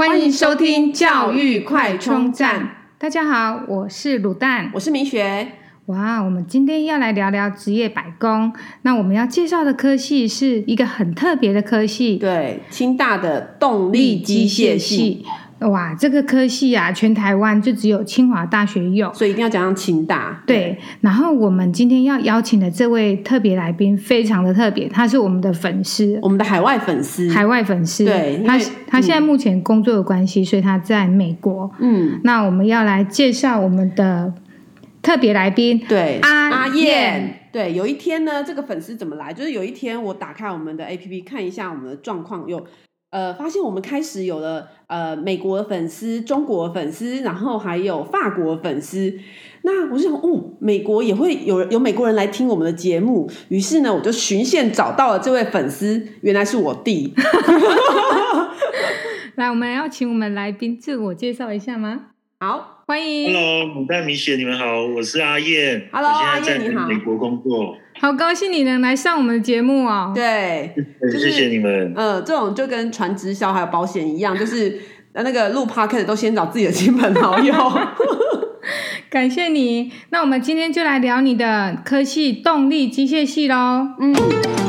欢迎收听教育快充站。大家好，我是卤蛋，我是明雪。哇，我们今天要来聊聊职业百工。那我们要介绍的科系是一个很特别的科系，对，清大的动力机械系。哇，这个科系啊，全台湾就只有清华大学有，所以一定要讲上清大。对，对，然后我们今天要邀请的这位特别来宾非常的特别，他是我们的粉丝，我们的海外粉丝，海外粉丝。对，他他现在目前工作的关系，嗯，所以他在美国。嗯，那我们要来介绍我们的特别来宾，对，阿阿燕。对，有一天呢，这个粉丝怎么来？就是有一天我打开我们的 APP 看一下我们的状况，有。呃，发现我们开始有了呃美国的粉丝、中国的粉丝，然后还有法国的粉丝。那我就想，哦，美国也会有有美国人来听我们的节目。于是呢，我就循线找到了这位粉丝，原来是我弟。来，我们要请我们来宾自我介绍一下吗？好。欢迎，Hello，卤蛋米雪，你们好，我是阿燕，Hello，我现在在美国工作，好高兴你能来上我们的节目哦。对，就是、谢谢你们。呃，这种就跟传直销还有保险一样，就是那个录 Podcast 都先找自己的亲朋好友。感谢你，那我们今天就来聊你的科系动力机械系喽。嗯。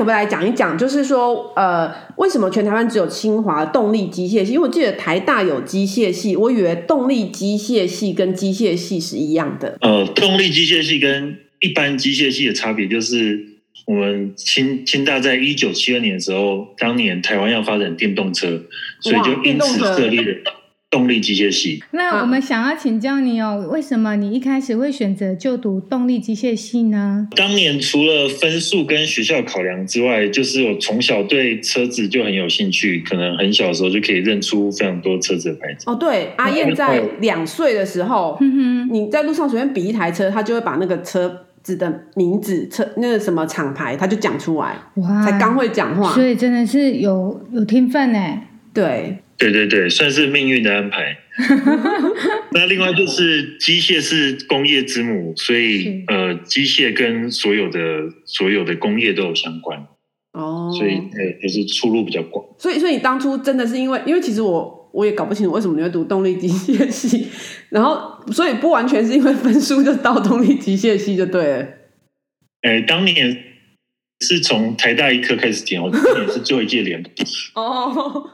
可不可以来讲一讲，就是说，呃，为什么全台湾只有清华动力机械系？因为我记得台大有机械系，我以为动力机械系跟机械系是一样的。呃，动力机械系跟一般机械系的差别就是，我们清清大在一九七二年的时候，当年台湾要发展电动车，所以就因此设立了。动力机械系。那我们想要请教你哦，为什么你一开始会选择就读动力机械系呢？当年除了分数跟学校考量之外，就是我从小对车子就很有兴趣，可能很小的时候就可以认出非常多车子的牌子。哦，对，阿燕在两岁的时候，你在路上随便比一台车，他就会把那个车子的名字、车那个什么厂牌，他就讲出来。哇，才刚会讲话，所以真的是有有天分呢。对。对对对，算是命运的安排。那另外就是机械是工业之母，所以呃，机械跟所有的所有的工业都有相关。哦，所以呃，就是出路比较广。所以，所以你当初真的是因为，因为其实我我也搞不清楚为什么你会读动力机械系，然后所以不完全是因为分数就到动力机械系就对了。哎，当年是从台大一科开始填，我今年是最后一届联。哦。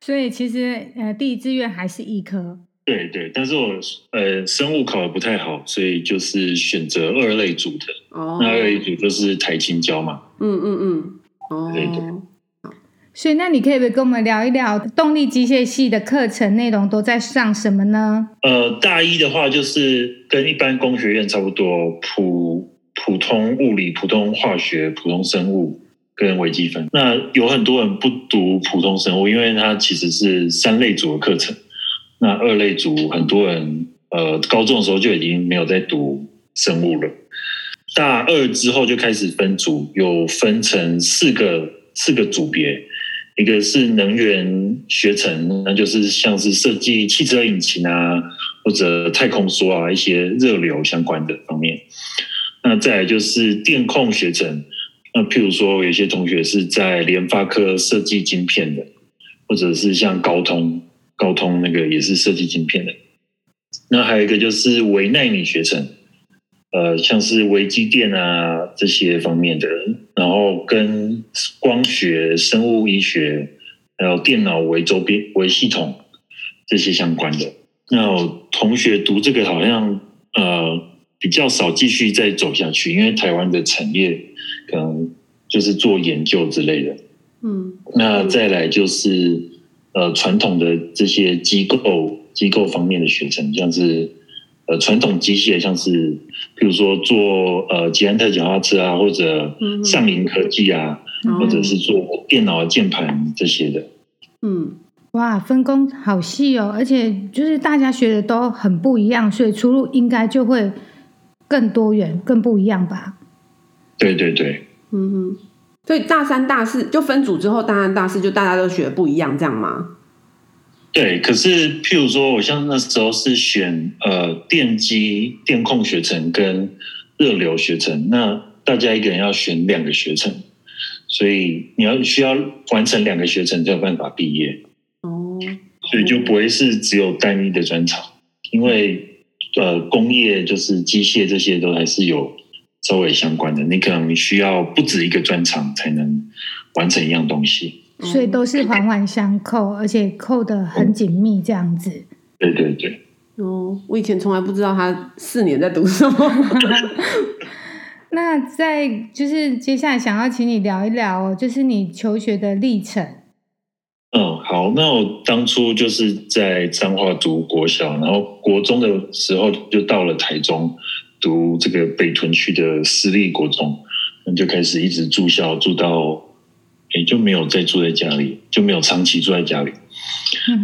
所以其实呃，第一志愿还是医科。对对，但是我呃生物考的不太好，所以就是选择二类组的。哦。那二类组就是台青交嘛。嗯嗯嗯。哦。对对。所以那你可以不可以跟我们聊一聊动力机械系的课程内容都在上什么呢？呃，大一的话就是跟一般工学院差不多，普普通物理、普通化学、普通生物。跟微积分，那有很多人不读普通生物，因为它其实是三类组的课程。那二类组很多人呃高中的时候就已经没有在读生物了。大二之后就开始分组，有分成四个四个组别，一个是能源学程，那就是像是设计汽车引擎啊，或者太空梭啊一些热流相关的方面。那再来就是电控学程。那譬如说，有些同学是在联发科设计晶片的，或者是像高通，高通那个也是设计晶片的。那还有一个就是微奈米学程，呃，像是微机电啊这些方面的，然后跟光学、生物医学，还有电脑微周边、微系统这些相关的。那同学读这个好像呃比较少继续再走下去，因为台湾的产业。可能就是做研究之类的，嗯，那再来就是呃传统的这些机构机构方面的学程，像是呃传统机械，像是比如说做呃捷安特脚踏车啊，或者上林科技啊，嗯，或者是做电脑的键盘这些的，嗯，哇，分工好细哦，而且就是大家学的都很不一样，所以出路应该就会更多元、更不一样吧。对对对，嗯哼，所以大三、大四就分组之后，大三、大四就大家都学的不一样，这样吗？对，可是譬如说，我像那时候是选呃电机电控学程跟热流学程，那大家一个人要选两个学程，所以你要需要完成两个学程才有办法毕业。哦，所以就不会是只有单一的专长，因为呃，工业就是机械这些都还是有稍微相关的，你可能需要不止一个专长才能完成一样东西。所以都是环环相扣，而且扣得很紧密，这样子。对对对。哦，我以前从来不知道他四年在读什么。那在就是接下来想要请你聊一聊哦，就是你求学的历程。嗯，好，那我当初就是在彰化读国小，然后国中的时候就到了台中读这个北屯区的私立国中，那就开始一直住校，住到也就没有再住在家里，就没有长期住在家里。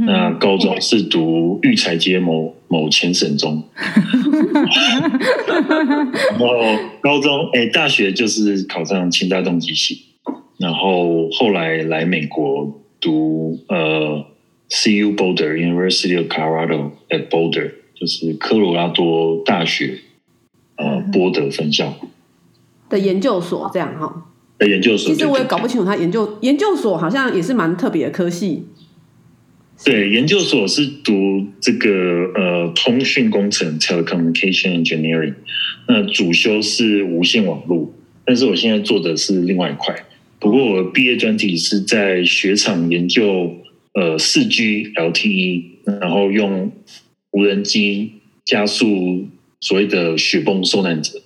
那高中是读育才街某某前省中，然后高中哎，大学就是考上清大动机系，然后后来来美国读呃 CU Boulder University of Colorado at Boulder，就是科罗拉多大学呃波德分校的研究所，这样哈。的研究所，其实我也搞不清楚他研究研究所好像也是蛮特别的科系。对，研究所是读这个呃通讯工程 （telecommunication engineering），那主修是无线网络，但是我现在做的是另外一块。不过我毕业专题是在雪场研究呃四 G LTE，然后用无人机加速所谓的雪崩受难者。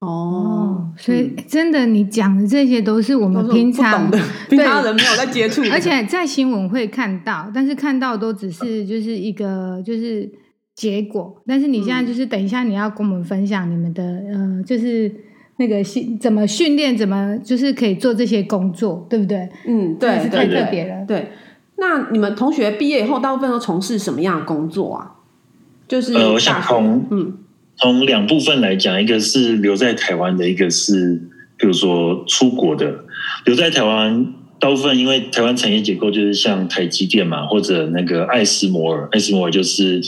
哦，所以真的，你讲的这些都是我们平常的，平常人没有在接触，而且在新闻会看到，但是看到都只是就是一个就是结果。但是你现在就是等一下你要跟我们分享你们的呃，就是那个训怎么训练，怎么就是可以做这些工作，对不对？嗯，对，是太特别了。对，那你们同学毕业以后大部分都从事什么样的工作啊？就是呃，我想从嗯。从两部分来讲，一个是留在台湾的，一个是比如说出国的。留在台湾，大部分因为台湾产业结构就是像台积电嘛，或者那个艾斯摩尔，艾斯摩尔就是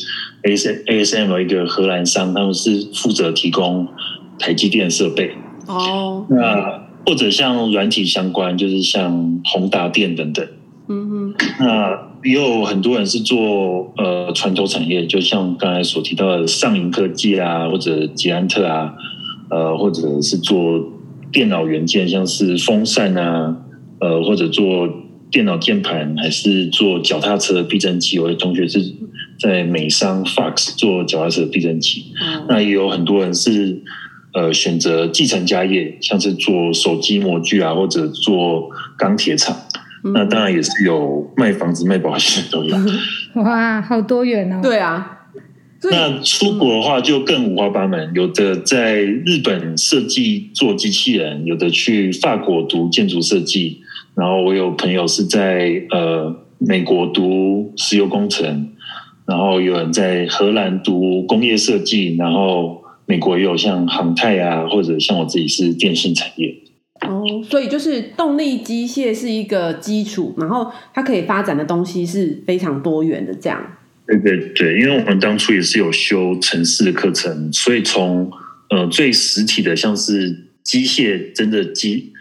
ASM 一个荷兰商，他们是负责提供台积电设备。哦，那或者像软体相关，就是像宏达电等等。嗯哼，那。也有很多人是做呃传统产业，就像刚才所提到的上银科技啊，或者捷安特啊，呃，或者是做电脑元件，像是风扇啊，呃，或者做电脑键盘，还是做脚踏车的避震器。我的同学是在美商 Fox 做脚踏车的避震器。嗯。那也有很多人是呃选择继承家业，像是做手机模具啊，或者做钢铁厂。那当然也是有卖房子、卖保险都有。哇，好多元哦！对啊。那出国的话就更五花八门，有的在日本设计做机器人，有的去法国读建筑设计，然后我有朋友是在呃美国读石油工程，然后有人在荷兰读工业设计，然后美国也有像航太啊，或者像我自己是电信产业。哦，所以就是动力机械是一个基础，然后它可以发展的东西是非常多元的。这样，对对对，因为我们当初也是有修城市的课程，所以从呃最实体的，像是机械真的机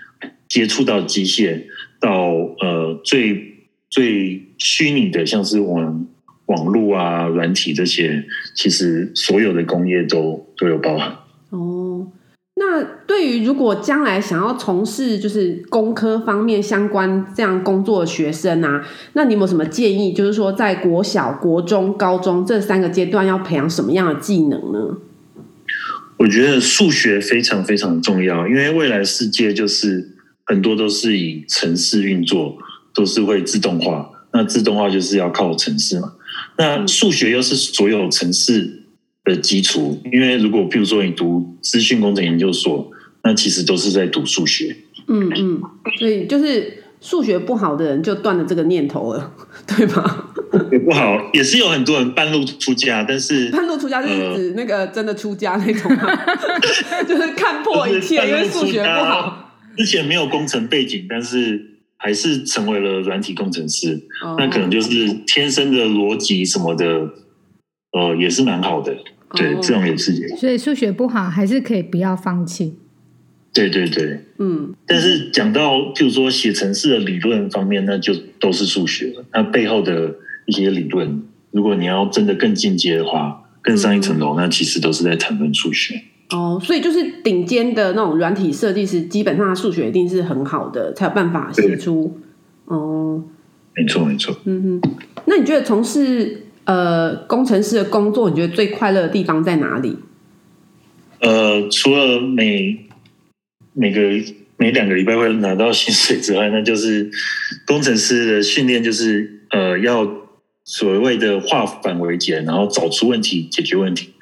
接触到机械，到呃最最虚拟的，像是网网络啊、软体这些，其实所有的工业都都有包含。哦。那对于如果将来想要从事就是工科方面相关这样工作的学生啊，那你有没有什么建议？就是说，在国小、国中、高中这三个阶段要培养什么样的技能呢？我觉得数学非常非常重要，因为未来世界就是很多都是以城市运作，都是会自动化。那自动化就是要靠城市嘛。那数学又是所有城市的基础，因为如果譬如说你读资讯工程研究所，那其实都是在读数学。嗯嗯，所以就是数学不好的人就断了这个念头了，对吧？也不好，也是有很多人半路出家，但是半路出家就是指那个真的出家那种，就是看破一切，因为数学不好。之前没有工程背景，但是还是成为了软体工程师，哦、那可能就是天生的逻辑什么的，呃，也是蛮好的。对，这种也是。所以数学不好还是可以不要放弃。对对对，嗯。但是讲到譬如说写程式的理论方面，那就都是数学了。那背后的一些理论，如果你要真的更进阶的话，更上一层楼，嗯、那其实都是在谈论数学。哦，所以就是顶尖的那种软体设计师，基本上数学一定是很好的，才有办法写出。哦，没错没错。嗯哼，那你觉得从事呃工程师的工作，你觉得最快乐的地方在哪里？呃，除了每每个每两个礼拜会拿到薪水之外，那就是工程师的训练，就是呃要所谓的化繁为简，然后找出问题，解决问题。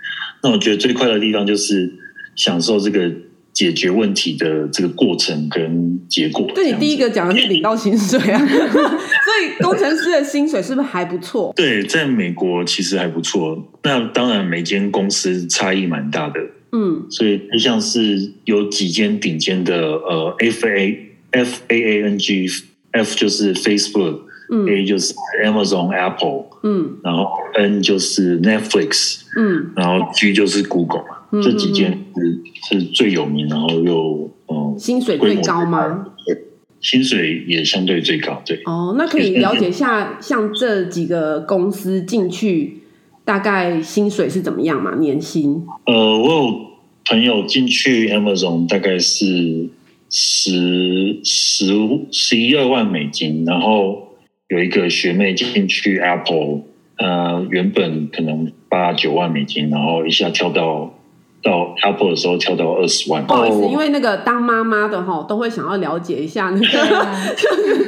那我觉得最快乐的地方就是享受这个解决问题的这个过程跟结果。对，你第一个讲的是领到薪水啊，所以工程师的薪水是不是还不错？对，在美国其实还不错。那当然每间公司差异蛮大的，嗯，所以就像是有几间顶尖的呃，F A F A A N G F 就是 Facebook。嗯、A 就是 Amazon、Apple，嗯，然后 N 就是 Netflix，嗯，然后 G 就是 Google 嘛，嗯、这几间是是最有名，然后又嗯，薪水最高吗？薪水也相对最高，对。哦，那可以了解一下，像这几个公司进去，大概薪水是怎么样嘛？年薪？呃，我有朋友进去 Amazon，大概是十十十一二万美金，然后。有一个学妹进去 Apple，呃，原本可能八九万美金，然后一下跳到到 Apple 的时候跳到二十万。不好意思，因为那个当妈妈的哈，都会想要了解一下那个，啊、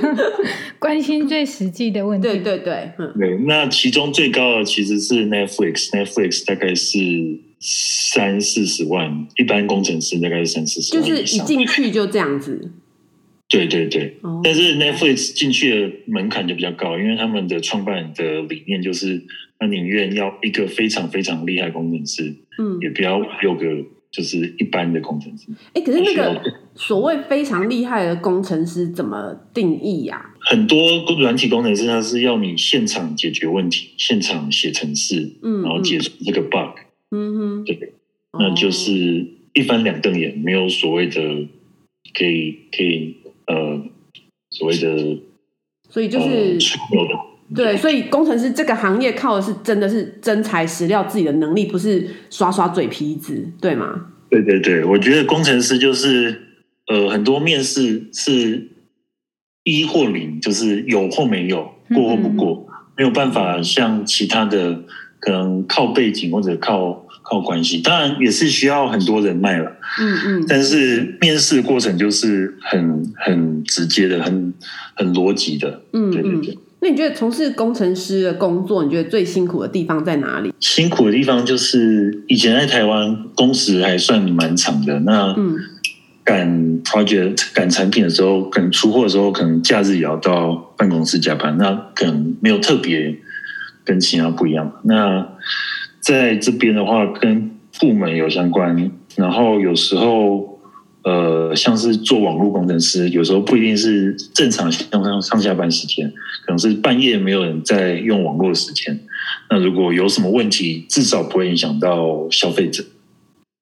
关心最实际的问题。对对对，嗯，对。那其中最高的其实是 Netflix，Netflix 大概是三四十万，一般工程师大概是三四十万，就是一进去就这样子。对对对，但是 Netflix 进去的门槛就比较高，因为他们的创办人的理念就是，他宁愿要一个非常非常厉害的工程师，嗯，也不要有个就是一般的工程师。哎，可是那个所谓非常厉害的工程师怎么定义呀？很多软体工程师他是要你现场解决问题，现场写程式，嗯，然后解除这个 bug，嗯哼，对，那就是一翻两瞪眼，没有所谓的可以可以。呃，所谓的，所以就是、呃、对，所以工程师这个行业靠的是真的是真材实料，自己的能力不是耍耍嘴皮子，对吗？对对对，我觉得工程师就是呃，很多面试是一或零，就是有或没有，过或不过，嗯嗯没有办法像其他的可能靠背景或者靠。靠关系，当然也是需要很多人脉了。嗯嗯，但是面试的过程就是很很直接的，很很逻辑的。嗯，对对对。那你觉得从事工程师的工作，你觉得最辛苦的地方在哪里？辛苦的地方就是以前在台湾工时还算蛮长的，那嗯，赶 project 赶产品的时候，可能出货的时候，可能假日也要到办公室加班，那可能没有特别跟其他不一样。那在这边的话，跟部门有相关，然后有时候，呃，像是做网络工程师，有时候不一定是正常上上下班时间，可能是半夜没有人在用网络的时间。那如果有什么问题，至少不会影响到消费者。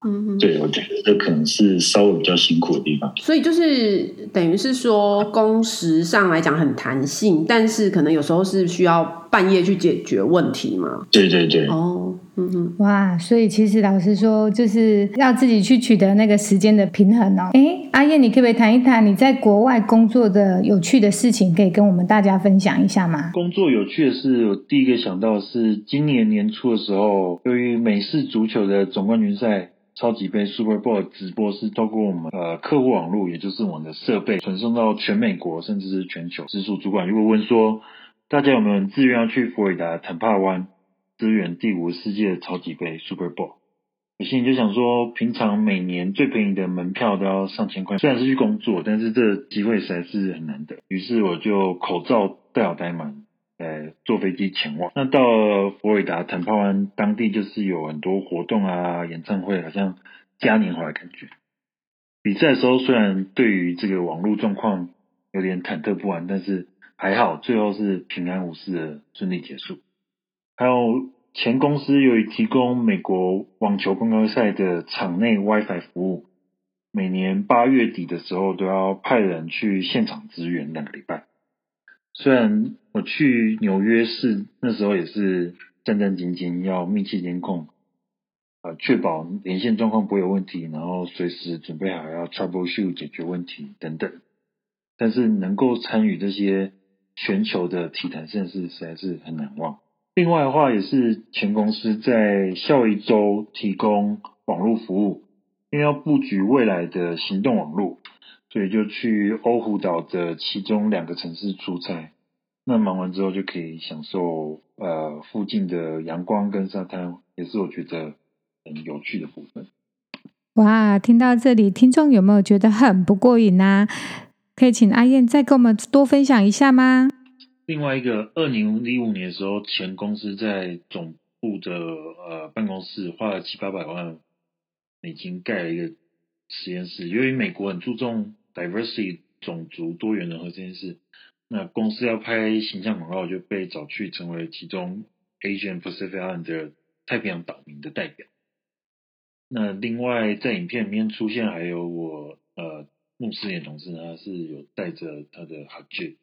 嗯哼，对，我觉得这可能是稍微比较辛苦的地方。所以就是等于是说，工时上来讲很弹性，但是可能有时候是需要半夜去解决问题嘛。对对对。哦，嗯哼，哇，所以其实老实说，就是要自己去取得那个时间的平衡哦。哎，阿燕，你可不可以谈一谈你在国外工作的有趣的事情，可以跟我们大家分享一下吗？工作有趣的事，我第一个想到的是今年年初的时候，由于美式足球的总冠军赛。超级杯 Super Bowl 直播是透过我们呃客户网络，也就是我们的设备传送到全美国，甚至是全球。直属主管如果问说，大家有没有自愿要去佛罗里达坦帕湾支援第五世界的超级杯 Super Bowl？我心里就想说，平常每年最便宜的门票都要上千块，虽然是去工作，但是这机会实在是很难得。于是我就口罩戴好戴满。呃，坐飞机前往。那到佛罗里达坦帕湾当地，就是有很多活动啊，演唱会，好像嘉年华的感觉。比赛的时候，虽然对于这个网络状况有点忐忑不安，但是还好，最后是平安无事的顺利结束。还有前公司由于提供美国网球公开赛的场内 WiFi 服务，每年八月底的时候都要派人去现场支援两个礼拜。虽然我去纽约市那时候也是战战兢兢，要密切监控，呃，确保连线状况不会有问题，然后随时准备好要 troubleshoot 解决问题等等。但是能够参与这些全球的体坛盛事，实在是很难忘。另外的话，也是前公司在下一周提供网络服务，因为要布局未来的行动网络，所以就去欧胡岛的其中两个城市出差。那忙完之后就可以享受呃附近的阳光跟沙滩，也是我觉得很有趣的部分。哇，听到这里，听众有没有觉得很不过瘾啊？可以请阿燕再跟我们多分享一下吗？另外一个，二零一五年的时候，前公司在总部的呃办公室花了七八百万美金盖了一个实验室。由于美国很注重 diversity 种族多元人和这件事，那公司要拍形象广告就被找去成为其中 Asian Pacific Island 的太平洋岛民的代表。那另外在影片里面出现还有我呃。穆斯林同事呢，他是有带着他的哈吉，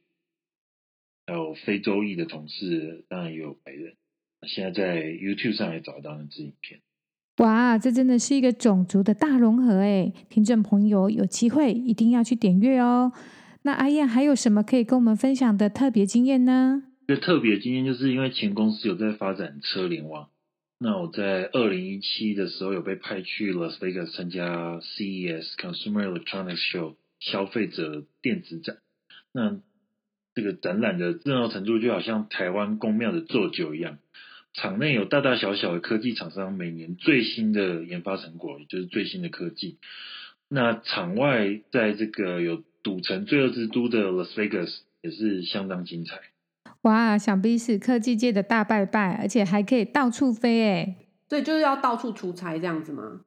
还有非洲裔的同事，当然也有白人。现在在 YouTube 上也找到那支影片。哇，这真的是一个种族的大融合诶！听众朋友有机会一定要去点阅哦。那阿燕还有什么可以跟我们分享的特别经验呢？这特别经验就是因为前公司有在发展车联网。那我在二零一七的时候有被派去 Las Vegas 参加 CES Consumer Electronics Show 消费者电子展。那这个展览的热闹程度就好像台湾宫庙的做酒一样，场内有大大小小的科技厂商，每年最新的研发成果，也就是最新的科技。那场外在这个有赌城罪恶之都的 Las Vegas 也是相当精彩。哇，想必是科技界的大拜拜，而且还可以到处飞哎！所以就是要到处出差这样子吗？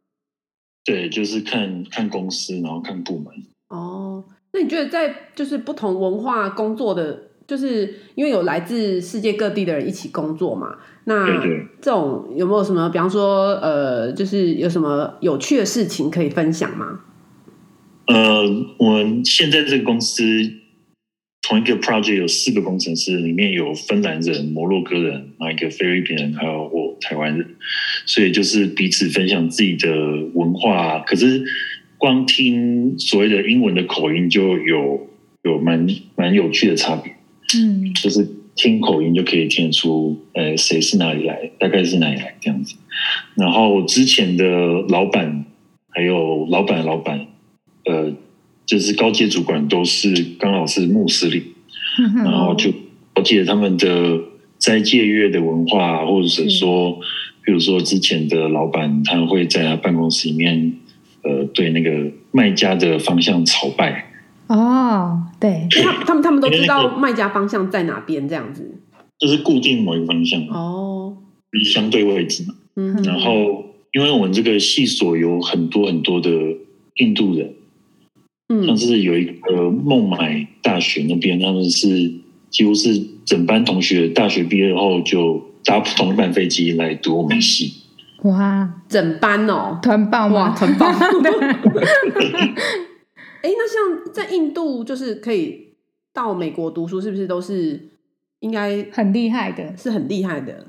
对，就是看看公司，然后看部门。哦，那你觉得在就是不同文化工作的，就是因为有来自世界各地的人一起工作嘛？那对对这种有没有什么，比方说呃，就是有什么有趣的事情可以分享吗？呃，我们现在这个公司。同一个 project 有四个工程师，里面有芬兰人、摩洛哥人，还有一个菲律宾人，还有我台湾人，所以就是彼此分享自己的文化。可是光听所谓的英文的口音就有有蛮蛮有趣的差别。嗯，就是听口音就可以听得出，呃，谁是哪里来，大概是哪里来这样子。然后之前的老板还有老板的老板，呃。就是高阶主管都是刚好是穆斯林，然后就了解他们的斋戒月的文化，或者是说，比如说之前的老板他会在他办公室里面，呃，对那个卖家的方向朝拜。哦，对，他他们他们都知道卖家方向在哪边，这样子，就是固定某一个方向哦，相对位置嘛。嗯，然后因为我们这个系所有很多很多的印度人。像是有一个孟买大学那边，他们是几乎是整班同学大学毕业后就搭同一班飞机来读我们系。哇，整班哦，团报哇？团报。哎，那像在印度，就是可以到美国读书，是不是都是应该很厉害的？是很厉害的。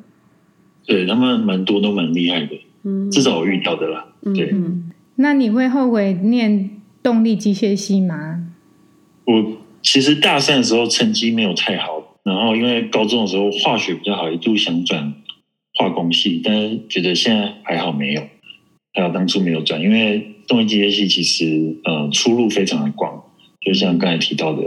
对，他们蛮多都蛮厉害的，嗯，至少我遇到的啦。对，嗯，那你会后悔念？动力机械系吗？我其实大三的时候成绩没有太好，然后因为高中的时候化学比较好，一度想转化工系，但是觉得现在还好没有，还好当初没有转，因为动力机械系其实呃出路非常的广，就像刚才提到的，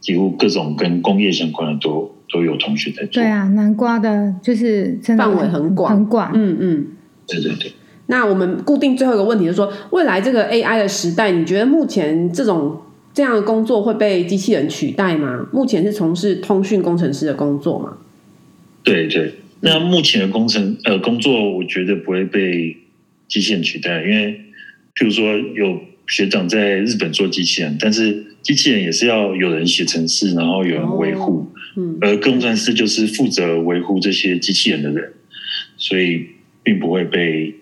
几乎各种跟工业相关的都都有同学在做。对啊，南瓜的就是范围很广，很广。嗯嗯，对对对。那我们固定最后一个问题就是说，未来这个 AI 的时代，你觉得目前这种这样的工作会被机器人取代吗？目前是从事通讯工程师的工作吗？对对，那目前的工程呃工作，我觉得不会被机器人取代，因为譬如说有学长在日本做机器人，但是机器人也是要有人写程式，然后有人维护，哦，嗯，而工程师就是负责维护这些机器人的人。所以并不会被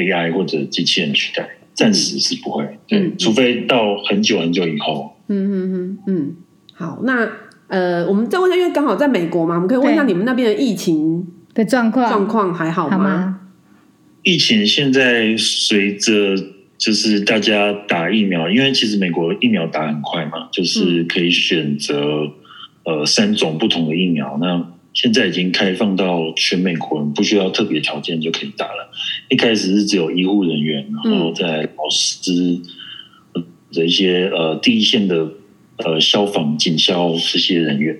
AI 或者机器人取代，暂时是不会。对，嗯、除非到很久很久以后。嗯嗯嗯嗯。好，那呃，我们再问一下，因为刚好在美国嘛，我们可以问一下你们那边的疫情的状况状况还好吗？好吗？疫情现在随着就是大家打疫苗，因为其实美国疫苗打很快嘛，就是可以选择、嗯、呃三种不同的疫苗。那现在已经开放到全美国人不需要特别条件就可以打了。一开始是只有医护人员，然后在老师的一些呃第一线的呃消防、警消这些人员，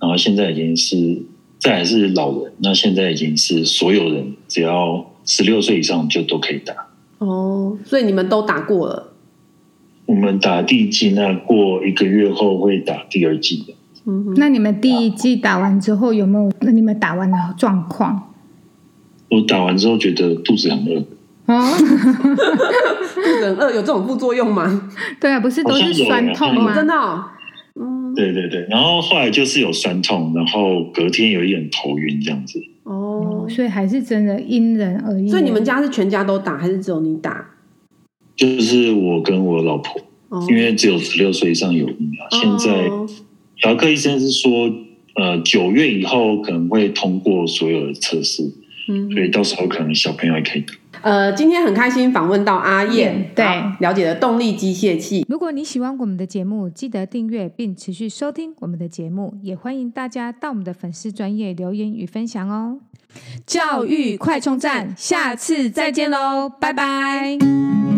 然后现在已经是再来是老人，那现在已经是所有人只要。十六岁以上就都可以打哦，所以你们都打过了。我们打第一剂，那过一个月后会打第二剂的。嗯，那你们第一季打完之后有没有？那你们打完的状况？我打完之后觉得肚子很饿。哦，肚子很饿有这种副作用吗？对啊，不是都是酸痛吗？真的哦。嗯，对对对，然后后来就是有酸痛，然后隔天有一点头晕这样子。哦，所以还是真的因人而异。所以你们家是全家都打，还是只有你打？就是我跟我老婆，哦、因为只有十六岁以上有疫苗。哦、现在，小儿科医生是说，呃，九月以后可能会通过所有的测试，嗯，所以到时候可能小朋友也可以打。呃，今天很开心访问到阿燕，对，了解了动力机械器。如果你喜欢我们的节目，记得订阅并持续收听我们的节目，也欢迎大家到我们的粉丝专业留言与分享哦。教育快充站，下次再见喽，拜拜。